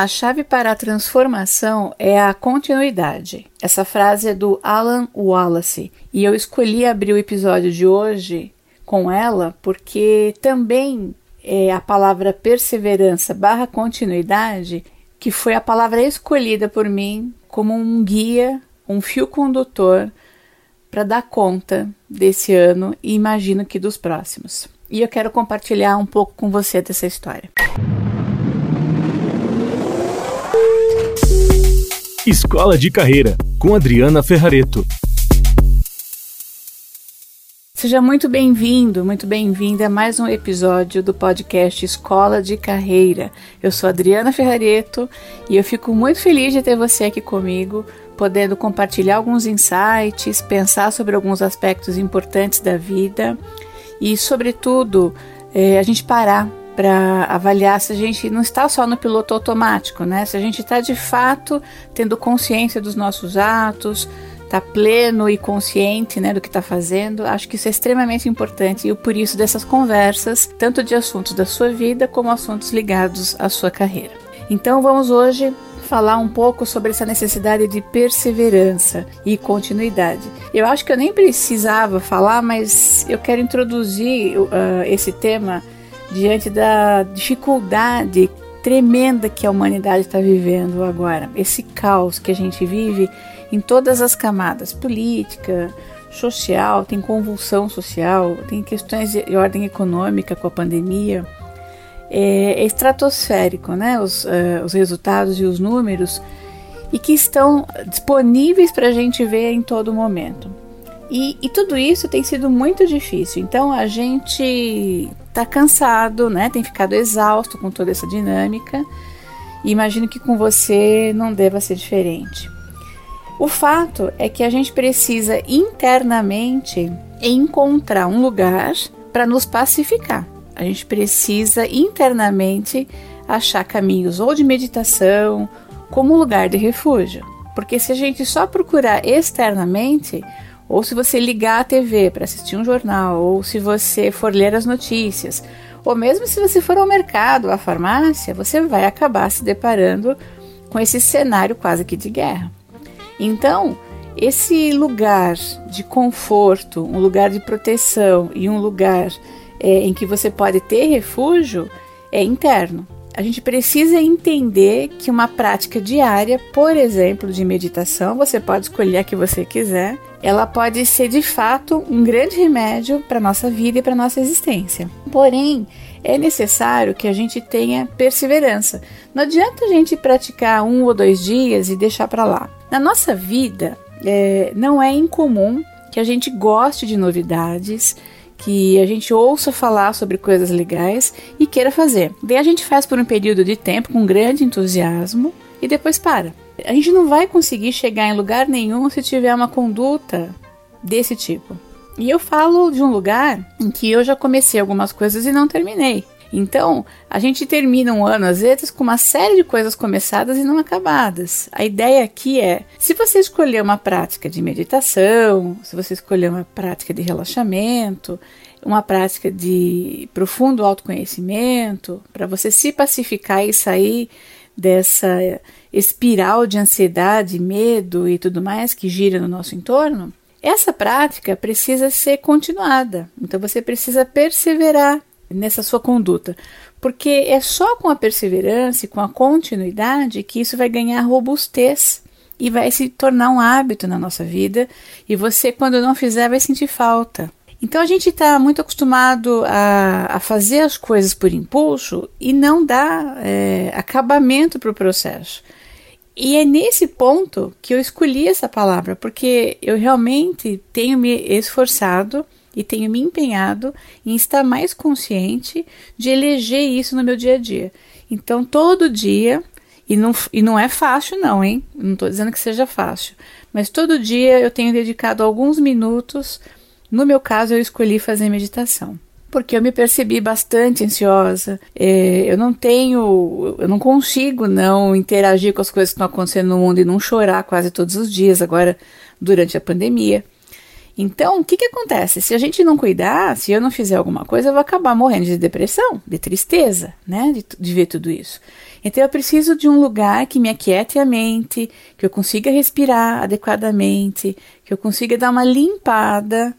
A chave para a transformação é a continuidade. Essa frase é do Alan Wallace e eu escolhi abrir o episódio de hoje com ela porque também é a palavra perseverança barra continuidade que foi a palavra escolhida por mim como um guia, um fio condutor para dar conta desse ano e imagino que dos próximos. E eu quero compartilhar um pouco com você dessa história. Escola de Carreira, com Adriana Ferrareto. Seja muito bem-vindo, muito bem-vinda a mais um episódio do podcast Escola de Carreira. Eu sou Adriana Ferrareto e eu fico muito feliz de ter você aqui comigo, podendo compartilhar alguns insights, pensar sobre alguns aspectos importantes da vida e, sobretudo, é, a gente parar para avaliar se a gente não está só no piloto automático, né? Se a gente está de fato tendo consciência dos nossos atos, está pleno e consciente né, do que está fazendo. Acho que isso é extremamente importante e por isso dessas conversas, tanto de assuntos da sua vida como assuntos ligados à sua carreira. Então vamos hoje falar um pouco sobre essa necessidade de perseverança e continuidade. Eu acho que eu nem precisava falar, mas eu quero introduzir uh, esse tema diante da dificuldade tremenda que a humanidade está vivendo agora, esse caos que a gente vive em todas as camadas política, social, tem convulsão social, tem questões de ordem econômica com a pandemia. É, é estratosférico, né? Os, uh, os resultados e os números, e que estão disponíveis para a gente ver em todo momento. E, e, tudo isso tem sido muito difícil. Então a gente está cansado, né? Tem ficado exausto com toda essa dinâmica. E imagino que com você não deva ser diferente. O fato é que a gente precisa internamente encontrar um lugar para nos pacificar. A gente precisa internamente achar caminhos ou de meditação, como lugar de refúgio. Porque se a gente só procurar externamente, ou se você ligar a TV para assistir um jornal, ou se você for ler as notícias, ou mesmo se você for ao mercado, à farmácia, você vai acabar se deparando com esse cenário quase que de guerra. Então, esse lugar de conforto, um lugar de proteção e um lugar é, em que você pode ter refúgio é interno. A gente precisa entender que uma prática diária, por exemplo, de meditação, você pode escolher a que você quiser, ela pode ser de fato um grande remédio para nossa vida e para nossa existência. Porém, é necessário que a gente tenha perseverança. Não adianta a gente praticar um ou dois dias e deixar para lá. Na nossa vida, é, não é incomum que a gente goste de novidades, que a gente ouça falar sobre coisas legais e queira fazer. Daí a gente faz por um período de tempo com grande entusiasmo e depois para. A gente não vai conseguir chegar em lugar nenhum se tiver uma conduta desse tipo. E eu falo de um lugar em que eu já comecei algumas coisas e não terminei. Então, a gente termina um ano, às vezes, com uma série de coisas começadas e não acabadas. A ideia aqui é: se você escolher uma prática de meditação, se você escolher uma prática de relaxamento, uma prática de profundo autoconhecimento, para você se pacificar e sair dessa espiral de ansiedade, medo e tudo mais que gira no nosso entorno, essa prática precisa ser continuada. Então você precisa perseverar nessa sua conduta, porque é só com a perseverança e com a continuidade que isso vai ganhar robustez e vai se tornar um hábito na nossa vida. E você, quando não fizer, vai sentir falta. Então a gente está muito acostumado a, a, fazer as coisas por impulso e não dá é, acabamento para o processo. E é nesse ponto que eu escolhi essa palavra, porque eu realmente tenho me esforçado e tenho me empenhado em estar mais consciente de eleger isso no meu dia a dia. Então, todo dia, e não, e não é fácil, não, hein? Não estou dizendo que seja fácil, mas todo dia eu tenho dedicado alguns minutos. No meu caso, eu escolhi fazer meditação porque eu me percebi bastante ansiosa. É, eu não tenho, eu não consigo não interagir com as coisas que estão acontecendo no mundo e não chorar quase todos os dias agora durante a pandemia. Então, o que, que acontece? Se a gente não cuidar, se eu não fizer alguma coisa, eu vou acabar morrendo de depressão, de tristeza, né? De, de ver tudo isso. Então, eu preciso de um lugar que me aquiete a mente, que eu consiga respirar adequadamente, que eu consiga dar uma limpada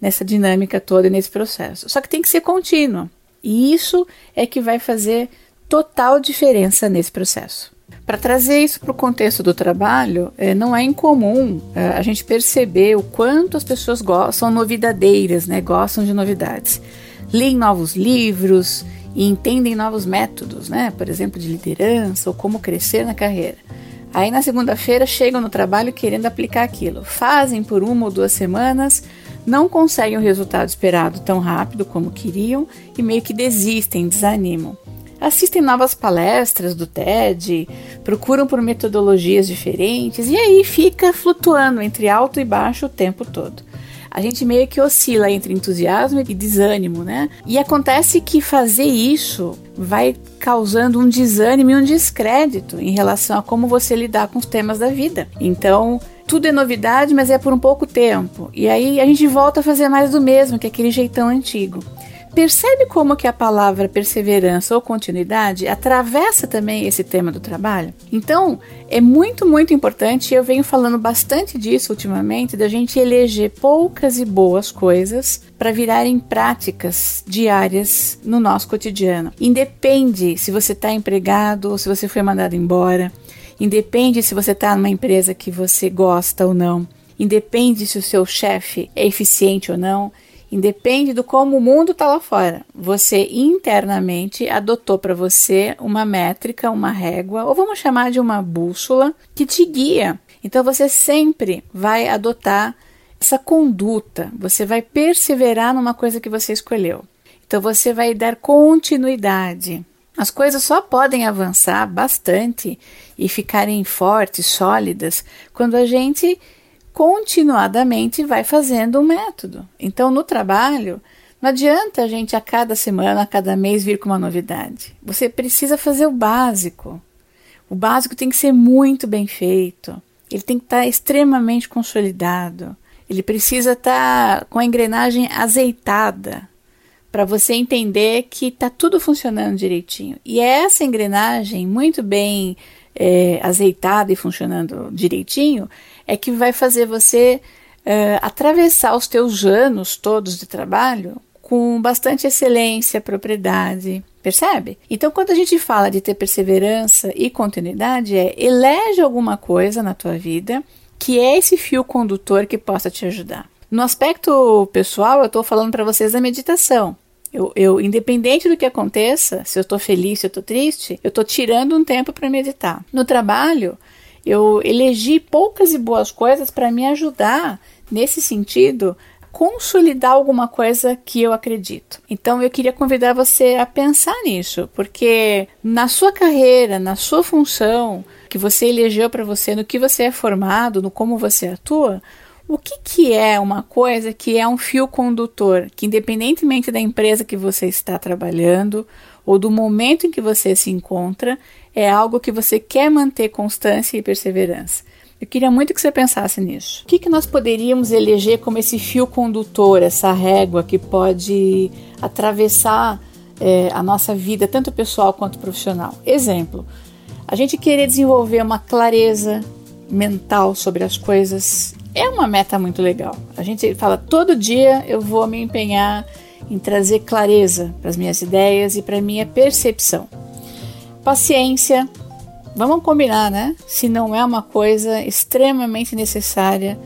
nessa dinâmica toda nesse processo. Só que tem que ser contínuo. E isso é que vai fazer total diferença nesse processo. Para trazer isso para o contexto do trabalho, é, não é incomum é, a gente perceber o quanto as pessoas são novidadeiras, né, gostam de novidades. Leem novos livros e entendem novos métodos, né, por exemplo, de liderança ou como crescer na carreira. Aí na segunda-feira chegam no trabalho querendo aplicar aquilo. Fazem por uma ou duas semanas, não conseguem o resultado esperado tão rápido como queriam e meio que desistem, desanimam assistem novas palestras do TED, procuram por metodologias diferentes e aí fica flutuando entre alto e baixo o tempo todo. A gente meio que oscila entre entusiasmo e desânimo, né? E acontece que fazer isso vai causando um desânimo e um descrédito em relação a como você lidar com os temas da vida. Então, tudo é novidade, mas é por um pouco tempo. E aí a gente volta a fazer mais do mesmo, que é aquele jeitão antigo. Percebe como que a palavra perseverança ou continuidade atravessa também esse tema do trabalho? Então, é muito, muito importante, eu venho falando bastante disso ultimamente, da gente eleger poucas e boas coisas para virarem práticas diárias no nosso cotidiano. Independe se você está empregado ou se você foi mandado embora. Independe se você está numa empresa que você gosta ou não. Independe se o seu chefe é eficiente ou não. Independe do como o mundo está lá fora. Você internamente adotou para você uma métrica, uma régua, ou vamos chamar de uma bússola, que te guia. Então você sempre vai adotar essa conduta, você vai perseverar numa coisa que você escolheu. Então você vai dar continuidade. As coisas só podem avançar bastante e ficarem fortes, sólidas, quando a gente continuadamente vai fazendo um método. Então, no trabalho, não adianta a gente a cada semana, a cada mês vir com uma novidade. Você precisa fazer o básico. O básico tem que ser muito bem feito. Ele tem que estar extremamente consolidado. Ele precisa estar com a engrenagem azeitada para você entender que está tudo funcionando direitinho. E é essa engrenagem muito bem é, azeitada e funcionando direitinho é que vai fazer você uh, atravessar os teus anos todos de trabalho com bastante excelência, propriedade, percebe? Então, quando a gente fala de ter perseverança e continuidade, é elege alguma coisa na tua vida que é esse fio condutor que possa te ajudar. No aspecto pessoal, eu estou falando para vocês da meditação. Eu, eu, independente do que aconteça, se eu estou feliz, se eu estou triste, eu estou tirando um tempo para meditar. No trabalho, eu elegi poucas e boas coisas para me ajudar nesse sentido consolidar alguma coisa que eu acredito. Então eu queria convidar você a pensar nisso, porque na sua carreira, na sua função que você elegeu para você, no que você é formado, no como você atua, o que, que é uma coisa que é um fio condutor, que independentemente da empresa que você está trabalhando ou do momento em que você se encontra, é algo que você quer manter constância e perseverança. Eu queria muito que você pensasse nisso. O que, que nós poderíamos eleger como esse fio condutor, essa régua que pode atravessar é, a nossa vida, tanto pessoal quanto profissional? Exemplo, a gente querer desenvolver uma clareza mental sobre as coisas é uma meta muito legal. A gente fala todo dia eu vou me empenhar em trazer clareza para as minhas ideias e para minha percepção. Paciência, vamos combinar, né? Se não é uma coisa extremamente necessária,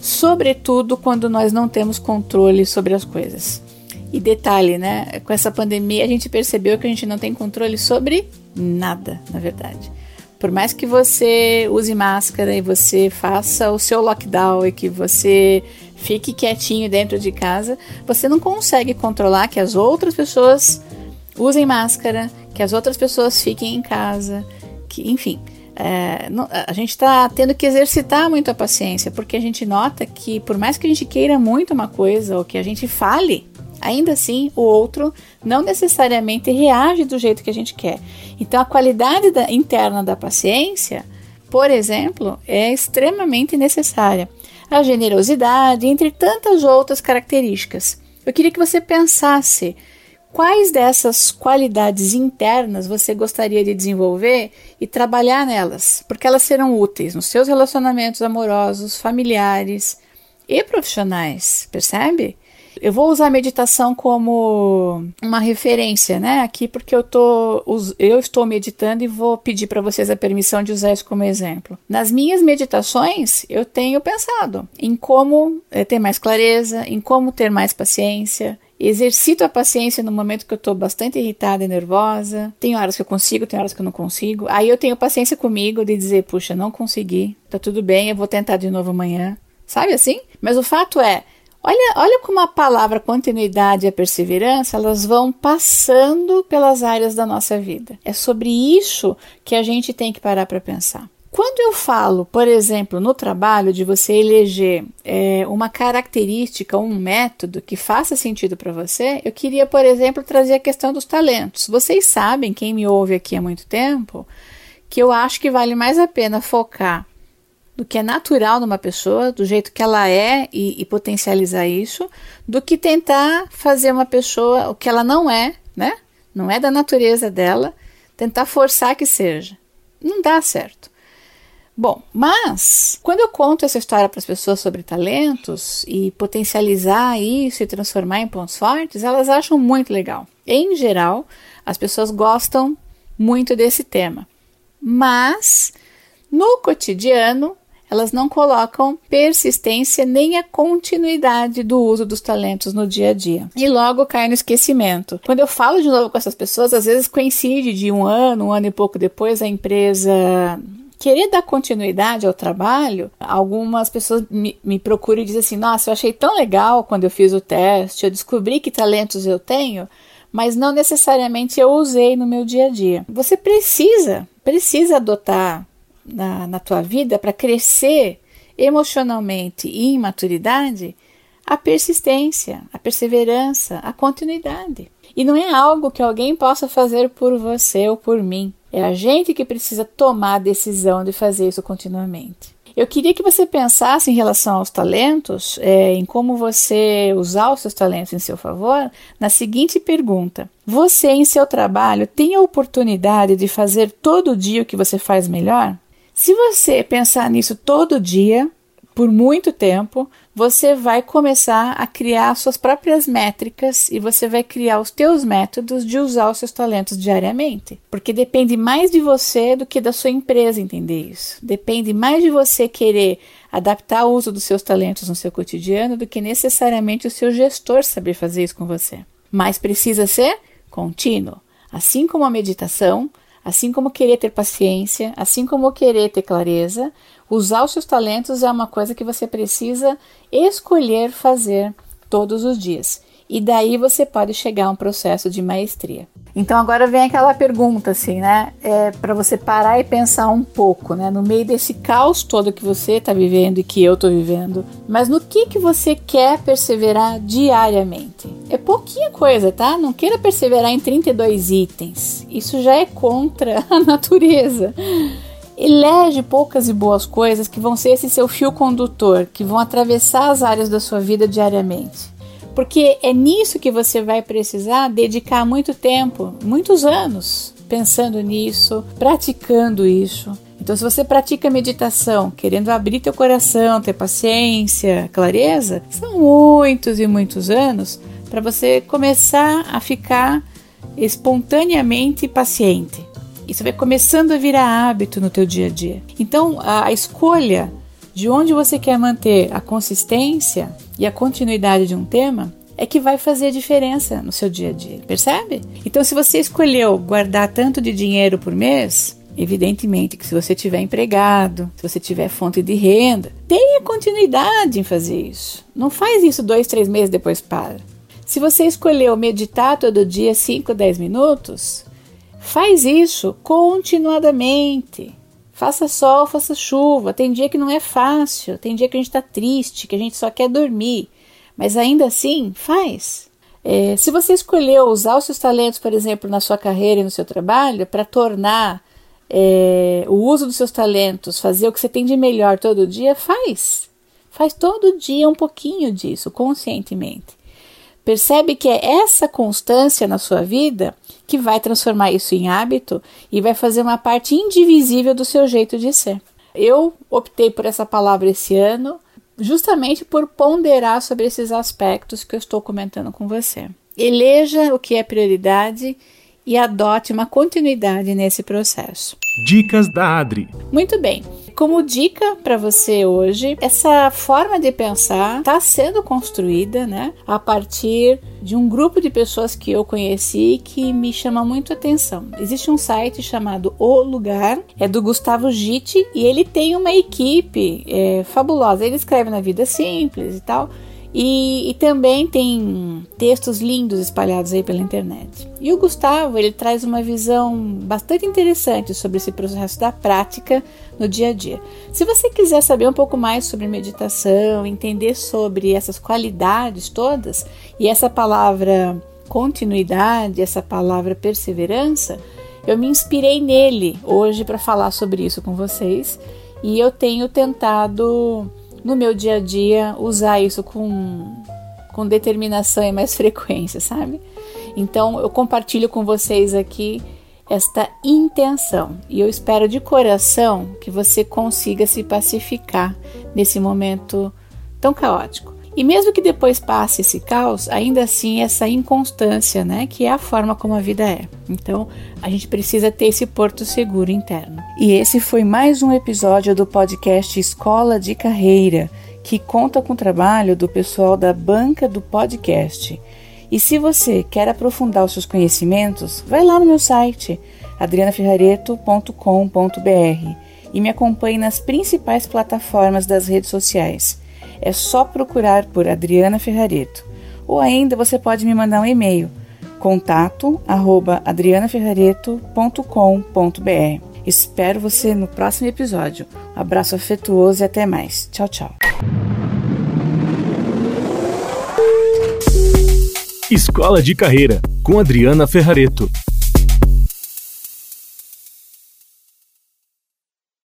sobretudo quando nós não temos controle sobre as coisas. E detalhe, né? Com essa pandemia a gente percebeu que a gente não tem controle sobre nada, na verdade. Por mais que você use máscara e você faça o seu lockdown e que você fique quietinho dentro de casa, você não consegue controlar que as outras pessoas usem máscara, que as outras pessoas fiquem em casa, que, enfim. É, não, a gente está tendo que exercitar muito a paciência, porque a gente nota que, por mais que a gente queira muito uma coisa ou que a gente fale ainda assim o outro não necessariamente reage do jeito que a gente quer. Então a qualidade da, interna da paciência, por exemplo, é extremamente necessária. a generosidade, entre tantas outras características. Eu queria que você pensasse quais dessas qualidades internas você gostaria de desenvolver e trabalhar nelas, porque elas serão úteis nos seus relacionamentos amorosos, familiares e profissionais, percebe? Eu vou usar a meditação como uma referência, né? Aqui porque eu tô eu estou meditando e vou pedir para vocês a permissão de usar isso como exemplo. Nas minhas meditações, eu tenho pensado em como é, ter mais clareza, em como ter mais paciência, exercito a paciência no momento que eu estou bastante irritada e nervosa. Tem horas que eu consigo, tem horas que eu não consigo. Aí eu tenho paciência comigo de dizer, puxa, não consegui, tá tudo bem, eu vou tentar de novo amanhã. Sabe assim? Mas o fato é, Olha, olha como a palavra continuidade e a perseverança elas vão passando pelas áreas da nossa vida. É sobre isso que a gente tem que parar para pensar. Quando eu falo, por exemplo, no trabalho, de você eleger é, uma característica, um método que faça sentido para você, eu queria, por exemplo, trazer a questão dos talentos. Vocês sabem, quem me ouve aqui há muito tempo, que eu acho que vale mais a pena focar do que é natural numa pessoa, do jeito que ela é e, e, potencializar isso, do que tentar fazer uma pessoa o que ela não é, né? Não é da natureza dela, tentar forçar que seja. Não dá certo. Bom, mas quando eu conto essa história para as pessoas sobre talentos e potencializar isso e transformar em pontos fortes, elas acham muito legal. Em geral, as pessoas gostam muito desse tema. Mas no cotidiano, elas não colocam persistência nem a continuidade do uso dos talentos no dia a dia. E logo cai no esquecimento. Quando eu falo de novo com essas pessoas, às vezes coincide de um ano, um ano e pouco depois, a empresa querer dar continuidade ao trabalho, algumas pessoas me, me, procuram e dizem assim: Nossa, eu achei tão legal quando eu fiz o teste, eu descobri que talentos eu tenho, mas não necessariamente eu usei no meu dia a dia. Você precisa, precisa adotar na, na tua vida para crescer emocionalmente e em maturidade, a persistência, a perseverança, a continuidade. E não é algo que alguém possa fazer por você ou por mim. É a gente que precisa tomar a decisão de fazer isso continuamente. Eu queria que você pensasse em relação aos talentos, é, em como você usar os seus talentos em seu favor, na seguinte pergunta: Você, em seu trabalho, tem a oportunidade de fazer todo dia o que você faz melhor? Se você pensar nisso todo dia, por muito tempo, você vai começar a criar suas próprias métricas e você vai criar os teus métodos de usar os seus talentos diariamente. Porque depende mais de você do que da sua empresa entender isso. Depende mais de você querer adaptar o uso dos seus talentos no seu cotidiano do que necessariamente o seu gestor saber fazer isso com você. Mas precisa ser contínuo. Assim como a meditação, Assim como querer ter paciência, assim como querer ter clareza, usar os seus talentos é uma coisa que você precisa escolher fazer todos os dias. E daí você pode chegar a um processo de maestria. Então agora vem aquela pergunta assim, né? É para você parar e pensar um pouco, né? No meio desse caos todo que você está vivendo e que eu estou vivendo, mas no que que você quer perseverar diariamente? É pouquinha coisa, tá? Não queira perseverar em 32 itens. Isso já é contra a natureza. Elege poucas e boas coisas que vão ser esse seu fio condutor, que vão atravessar as áreas da sua vida diariamente porque é nisso que você vai precisar dedicar muito tempo, muitos anos, pensando nisso, praticando isso. Então, se você pratica meditação, querendo abrir teu coração, ter paciência, clareza, são muitos e muitos anos para você começar a ficar espontaneamente paciente. Isso vai começando a virar hábito no teu dia a dia. Então, a escolha de onde você quer manter a consistência e a continuidade de um tema é que vai fazer a diferença no seu dia a dia, percebe? Então, se você escolheu guardar tanto de dinheiro por mês, evidentemente que se você tiver empregado, se você tiver fonte de renda, tenha continuidade em fazer isso. Não faz isso dois, três meses depois para. Se você escolheu meditar todo dia 5, 10 minutos, faz isso continuadamente. Faça sol, faça chuva. Tem dia que não é fácil, tem dia que a gente está triste, que a gente só quer dormir. Mas ainda assim, faz. É, se você escolheu usar os seus talentos, por exemplo, na sua carreira e no seu trabalho, para tornar é, o uso dos seus talentos, fazer o que você tem de melhor todo dia, faz. Faz todo dia um pouquinho disso, conscientemente. Percebe que é essa constância na sua vida que vai transformar isso em hábito e vai fazer uma parte indivisível do seu jeito de ser. Eu optei por essa palavra esse ano justamente por ponderar sobre esses aspectos que eu estou comentando com você. Eleja o que é prioridade e adote uma continuidade nesse processo. Dicas da Adri. Muito bem. Como dica para você hoje, essa forma de pensar está sendo construída, né, a partir de um grupo de pessoas que eu conheci que me chama muito a atenção. Existe um site chamado O Lugar, é do Gustavo Gitti e ele tem uma equipe é, fabulosa. Ele escreve na vida simples e tal e, e, também tem textos lindos espalhados aí pela internet. E o Gustavo ele traz uma visão bastante interessante sobre esse processo da prática no dia a dia. Se você quiser saber um pouco mais sobre meditação, entender sobre essas qualidades todas e essa palavra continuidade, essa palavra perseverança, eu me inspirei nele hoje para falar sobre isso com vocês e eu tenho tentado no meu dia a dia usar isso com, com determinação e mais frequência, sabe? Então eu compartilho com vocês aqui esta intenção e eu espero de coração que você consiga se pacificar nesse momento tão caótico. E mesmo que depois passe esse caos, ainda assim essa inconstância, né, que é a forma como a vida é. Então, a gente precisa ter esse porto seguro interno. E esse foi mais um episódio do podcast Escola de Carreira, que conta com o trabalho do pessoal da banca do podcast. E se você quer aprofundar os seus conhecimentos, vai lá no meu site adrianaferrareto.com.br e me acompanhe nas principais plataformas das redes sociais é só procurar por Adriana Ferrareto. Ou ainda você pode me mandar um e-mail contato arroba adrianaferrareto.com.br. Espero você no próximo episódio. Um abraço afetuoso e até mais. Tchau, tchau. Escola de Carreira, com Adriana Ferrareto.